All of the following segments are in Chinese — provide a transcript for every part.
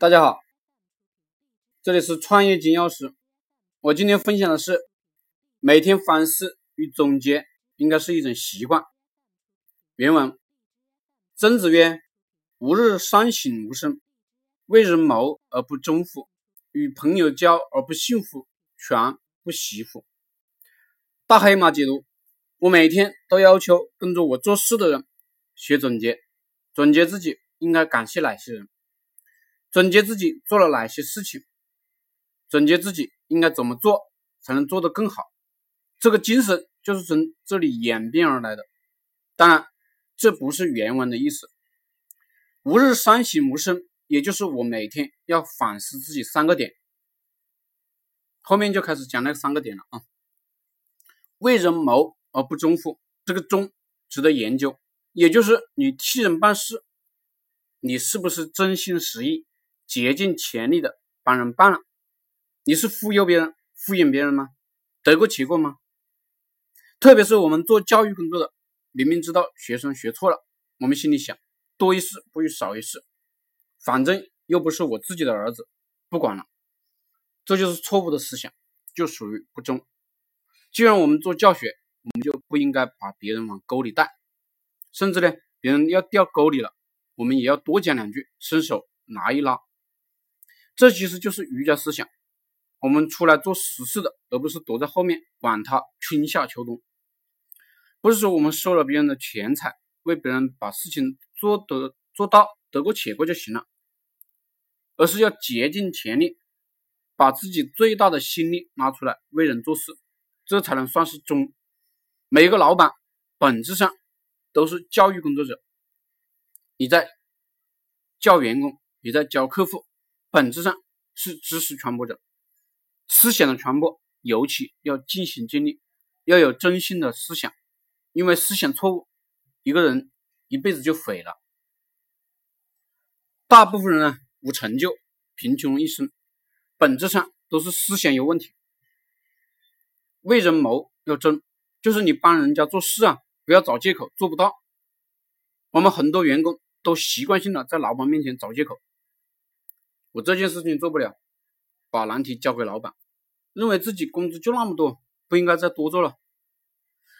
大家好，这里是创业金钥匙。我今天分享的是，每天反思与总结应该是一种习惯。原文：曾子曰：“吾日三省吾身：为人谋而不忠乎？与朋友交而不信乎？权不习乎？”大黑马解读：我每天都要求跟着我做事的人写总结，总结自己应该感谢哪些人。总结自己做了哪些事情，总结自己应该怎么做才能做得更好，这个精神就是从这里演变而来的。当然，这不是原文的意思。吾日三省吾身，也就是我每天要反思自己三个点。后面就开始讲那三个点了啊。为人谋而不忠乎？这个忠值得研究，也就是你替人办事，你是不是真心实意？竭尽全力的帮人办了，你是忽悠别人、敷衍别人吗？得过且过吗？特别是我们做教育工作的，明明知道学生学错了，我们心里想多一事不如少一事，反正又不是我自己的儿子，不管了，这就是错误的思想，就属于不忠。既然我们做教学，我们就不应该把别人往沟里带，甚至呢，别人要掉沟里了，我们也要多讲两句，伸手拿一拉。这其实就是儒家思想，我们出来做实事的，而不是躲在后面管他春夏秋冬。不是说我们收了别人的钱财，为别人把事情做得做到得过且过就行了，而是要竭尽全力，把自己最大的心力拿出来为人做事，这才能算是忠。每一个老板本质上都是教育工作者，你在教员工，你在教客户。本质上是知识传播者，思想的传播尤其要尽心尽力，要有真心的思想，因为思想错误，一个人一辈子就毁了。大部分人呢无成就，贫穷一生，本质上都是思想有问题。为人谋要真，就是你帮人家做事啊，不要找借口做不到。我们很多员工都习惯性的在老板面前找借口。我这件事情做不了，把难题交给老板，认为自己工资就那么多，不应该再多做了。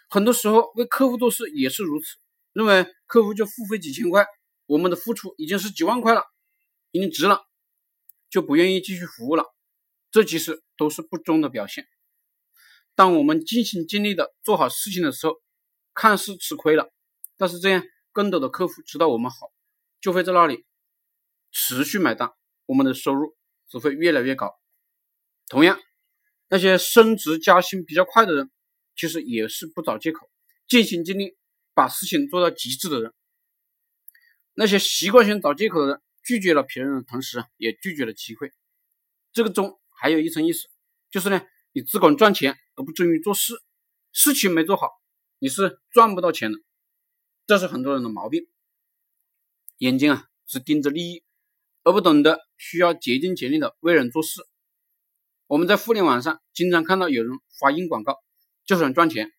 很多时候为客户做事也是如此，认为客户就付费几千块，我们的付出已经是几万块了，已经值了，就不愿意继续服务了。这其实都是不忠的表现。当我们尽心尽力的做好事情的时候，看似吃亏了，但是这样更多的客户知道我们好，就会在那里持续买单。我们的收入只会越来越高。同样，那些升职加薪比较快的人，其实也是不找借口，尽心尽力把事情做到极致的人。那些习惯性找借口的人，拒绝了别人的同时，也拒绝了机会。这个中还有一层意思，就是呢，你只管赚钱而不忠于做事，事情没做好，你是赚不到钱的。这是很多人的毛病，眼睛啊只盯着利益。而不懂得需要竭尽全力的为人做事。我们在互联网上经常看到有人发硬广告，就想赚钱。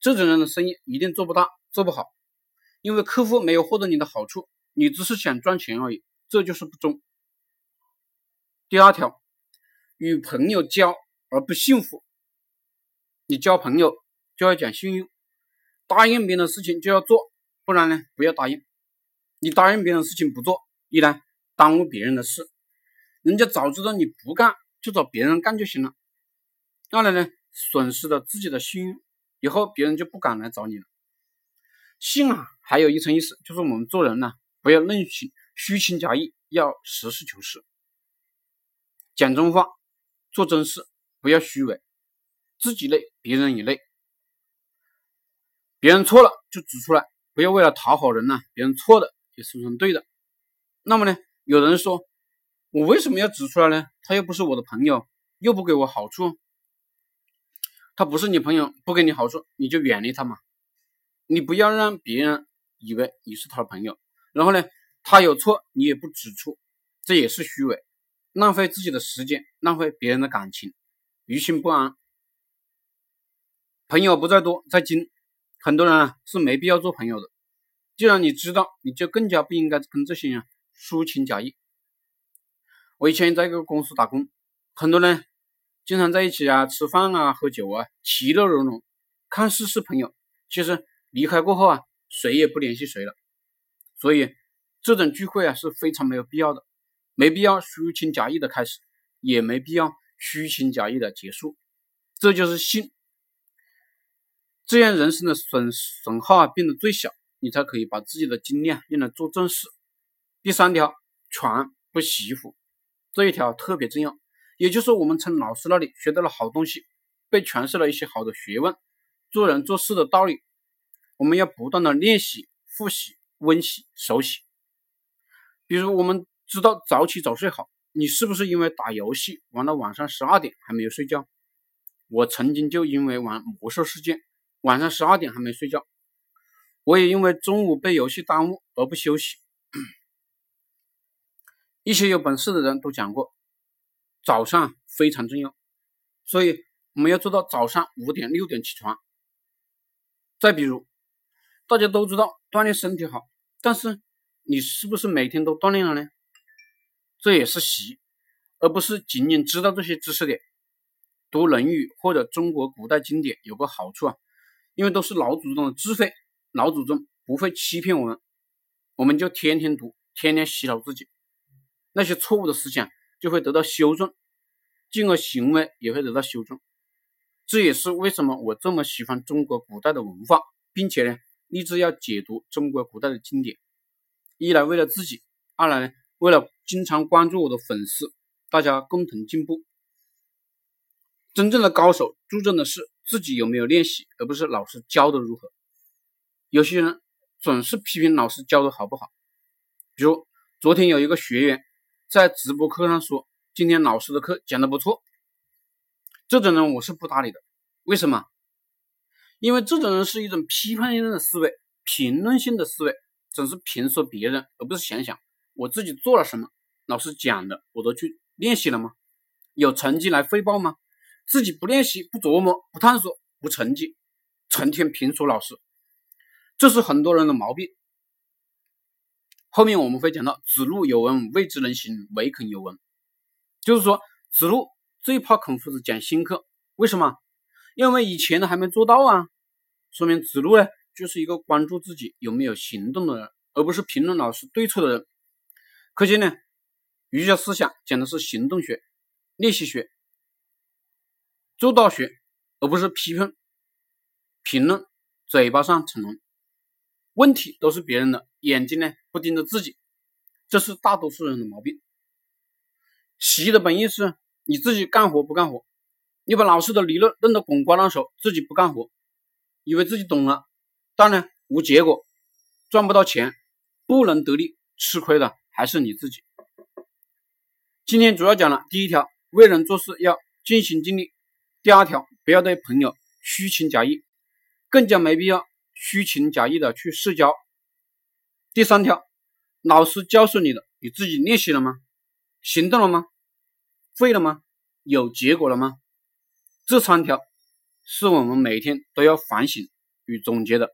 这种人的生意一定做不大，做不好，因为客户没有获得你的好处，你只是想赚钱而已，这就是不忠。第二条，与朋友交而不信乎？你交朋友就要讲信用，答应别人的事情就要做，不然呢，不要答应。你答应别人的事情不做，一呢？耽误别人的事，人家早知道你不干，就找别人干就行了。二来呢，损失了自己的信用，以后别人就不敢来找你了。信啊，还有一层意思，就是我们做人呢，不要任性、虚情假意，要实事求是，讲真话，做真事，不要虚伪，自己累，别人也累。别人错了就指出来，不要为了讨好人呢，别人错的也说成对的。那么呢？有人说：“我为什么要指出来呢？他又不是我的朋友，又不给我好处。他不是你朋友，不给你好处，你就远离他嘛。你不要让别人以为你是他的朋友。然后呢，他有错你也不指出，这也是虚伪，浪费自己的时间，浪费别人的感情，于心不安。朋友不在多，在精。很多人啊是没必要做朋友的。既然你知道，你就更加不应该跟这些人。”虚情假意，我以前在一个公司打工，很多人经常在一起啊吃饭啊喝酒啊，其乐融融，看似是朋友，其实离开过后啊，谁也不联系谁了。所以这种聚会啊是非常没有必要的，没必要虚情假意的开始，也没必要虚情假意的结束。这就是信，这样人生的损损耗啊变得最小，你才可以把自己的精力啊用来做正事。第三条，传不媳妇。这一条特别重要，也就是我们从老师那里学到了好东西，被传授了一些好的学问，做人做事的道理，我们要不断的练习、复习、温习、熟悉。比如我们知道早起早睡好，你是不是因为打游戏玩到晚上十二点还没有睡觉？我曾经就因为玩魔兽世界，晚上十二点还没睡觉，我也因为中午被游戏耽误而不休息。一些有本事的人都讲过，早上非常重要，所以我们要做到早上五点六点起床。再比如，大家都知道锻炼身体好，但是你是不是每天都锻炼了呢？这也是习，而不是仅仅知道这些知识点。读《论语》或者中国古代经典有个好处啊，因为都是老祖宗的智慧，老祖宗不会欺骗我们，我们就天天读，天天洗脑自己。那些错误的思想就会得到修正，进而行为也会得到修正。这也是为什么我这么喜欢中国古代的文化，并且呢，立志要解读中国古代的经典。一来为了自己，二来呢，为了经常关注我的粉丝，大家共同进步。真正的高手注重的是自己有没有练习，而不是老师教的如何。有些人总是批评老师教的好不好，比如昨天有一个学员。在直播课上说，今天老师的课讲的不错。这种人我是不搭理的。为什么？因为这种人是一种批判性的思维、评论性的思维，总是评说别人，而不是想想我自己做了什么。老师讲的我都去练习了吗？有成绩来汇报吗？自己不练习、不琢磨、不探索、不成绩，成天评说老师，这是很多人的毛病。后面我们会讲到，子路有闻，未之能行，唯恐有闻。就是说，子路最怕孔夫子讲新课，为什么？因为以前的还没做到啊。说明子路呢，就是一个关注自己有没有行动的人，而不是评论老师对错的人。可见呢，儒家思想讲的是行动学、练习学、做到学，而不是批判、评论、嘴巴上逞能。问题都是别人的，眼睛呢不盯着自己，这是大多数人的毛病。习的本意是你自己干活不干活，你把老师的理论弄得滚瓜烂熟，自己不干活，以为自己懂了，但呢无结果，赚不到钱，不能得利，吃亏的还是你自己。今天主要讲了第一条，为人做事要尽心尽力；第二条，不要对朋友虚情假意，更加没必要。虚情假意的去社交。第三条，老师教授你的，你自己练习了吗？行动了吗？会了吗？有结果了吗？这三条是我们每天都要反省与总结的。